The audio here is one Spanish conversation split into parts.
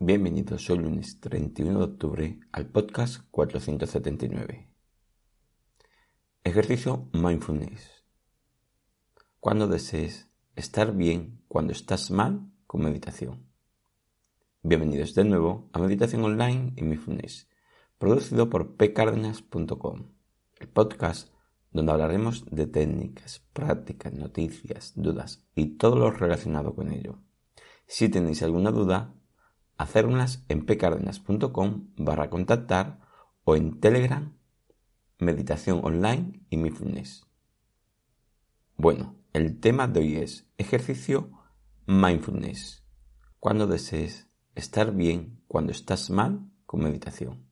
Bienvenidos hoy lunes 31 de octubre al podcast 479. Ejercicio Mindfulness. Cuando desees estar bien cuando estás mal con meditación. Bienvenidos de nuevo a Meditación Online y Mindfulness, producido por pcardenas.com, el podcast donde hablaremos de técnicas, prácticas, noticias, dudas y todo lo relacionado con ello. Si tenéis alguna duda, hacérmelas en pcardenas.com barra contactar o en Telegram, meditación online y mindfulness. Bueno, el tema de hoy es ejercicio mindfulness. Cuando desees estar bien cuando estás mal con meditación.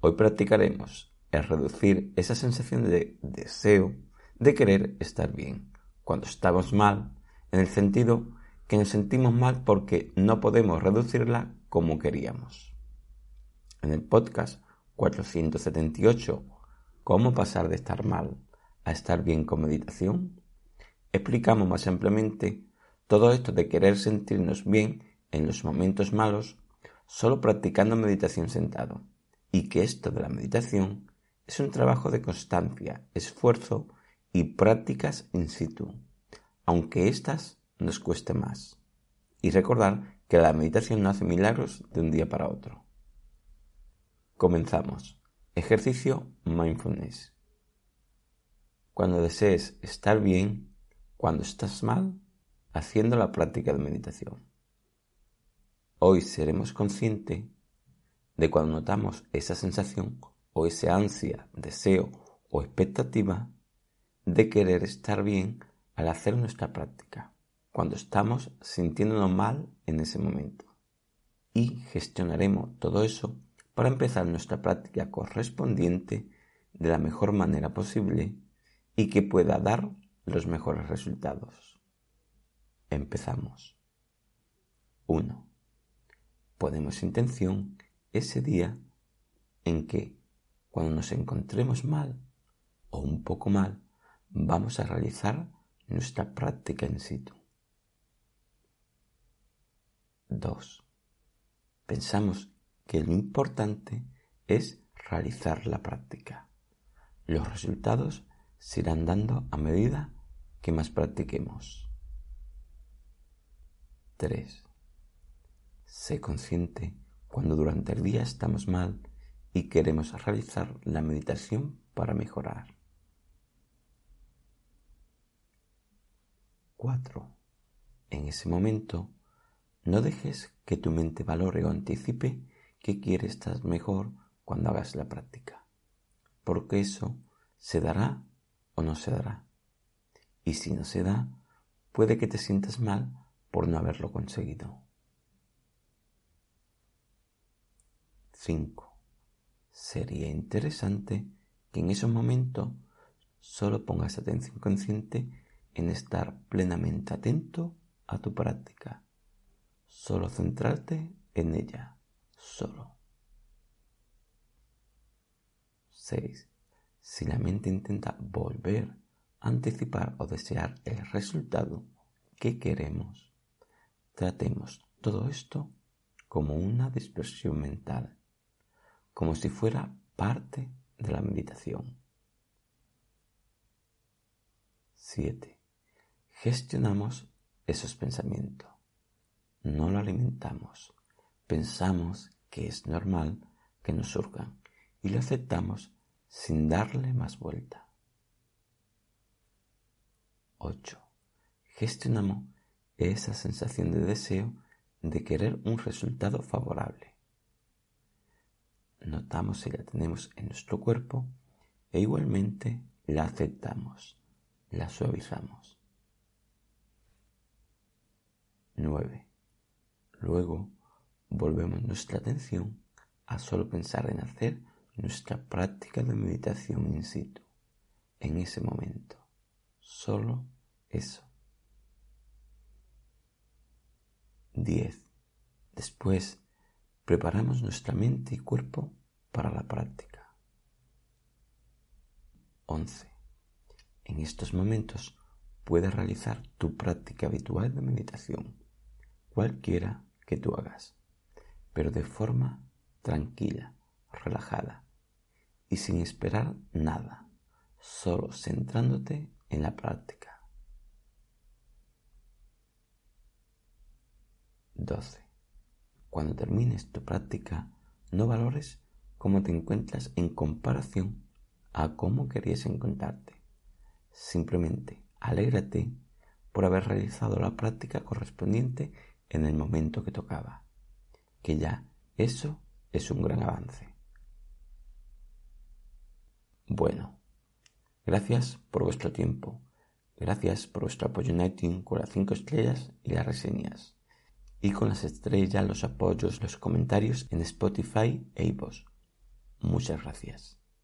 Hoy practicaremos el reducir esa sensación de deseo de querer estar bien cuando estamos mal en el sentido que nos sentimos mal porque no podemos reducirla como queríamos. En el podcast 478, ¿Cómo pasar de estar mal a estar bien con meditación? Explicamos más ampliamente todo esto de querer sentirnos bien en los momentos malos solo practicando meditación sentado y que esto de la meditación es un trabajo de constancia, esfuerzo y prácticas in situ, aunque éstas nos cueste más. Y recordar que la meditación no hace milagros de un día para otro. Comenzamos. Ejercicio mindfulness. Cuando desees estar bien, cuando estás mal, haciendo la práctica de meditación. Hoy seremos conscientes de cuando notamos esa sensación o esa ansia, deseo o expectativa de querer estar bien al hacer nuestra práctica cuando estamos sintiéndonos mal en ese momento. Y gestionaremos todo eso para empezar nuestra práctica correspondiente de la mejor manera posible y que pueda dar los mejores resultados. Empezamos. 1. Ponemos intención ese día en que, cuando nos encontremos mal o un poco mal, vamos a realizar nuestra práctica en situ. 2. Pensamos que lo importante es realizar la práctica. Los resultados se irán dando a medida que más practiquemos. 3. Sé consciente cuando durante el día estamos mal y queremos realizar la meditación para mejorar. 4. En ese momento no dejes que tu mente valore o anticipe que quieres estar mejor cuando hagas la práctica, porque eso se dará o no se dará. Y si no se da, puede que te sientas mal por no haberlo conseguido. 5. Sería interesante que en esos momentos solo pongas atención consciente en estar plenamente atento a tu práctica Solo centrarte en ella, solo. 6. Si la mente intenta volver, anticipar o desear el resultado que queremos, tratemos todo esto como una dispersión mental, como si fuera parte de la meditación. 7. Gestionamos esos pensamientos no lo alimentamos. Pensamos que es normal que nos surjan y lo aceptamos sin darle más vuelta. 8. Gestionamos esa sensación de deseo de querer un resultado favorable. Notamos si la tenemos en nuestro cuerpo e igualmente la aceptamos, la suavizamos. 9. Luego volvemos nuestra atención a solo pensar en hacer nuestra práctica de meditación in situ, en ese momento. Solo eso. 10. Después, preparamos nuestra mente y cuerpo para la práctica. 11. En estos momentos puedes realizar tu práctica habitual de meditación, cualquiera que tú hagas, pero de forma tranquila, relajada y sin esperar nada, solo centrándote en la práctica. 12. Cuando termines tu práctica, no valores cómo te encuentras en comparación a cómo querías encontrarte. Simplemente alégrate por haber realizado la práctica correspondiente en el momento que tocaba, que ya eso es un gran avance. Bueno, gracias por vuestro tiempo, gracias por vuestro apoyo en iTunes con las 5 estrellas y las reseñas y con las estrellas, los apoyos, los comentarios en Spotify e iVoox. Muchas gracias.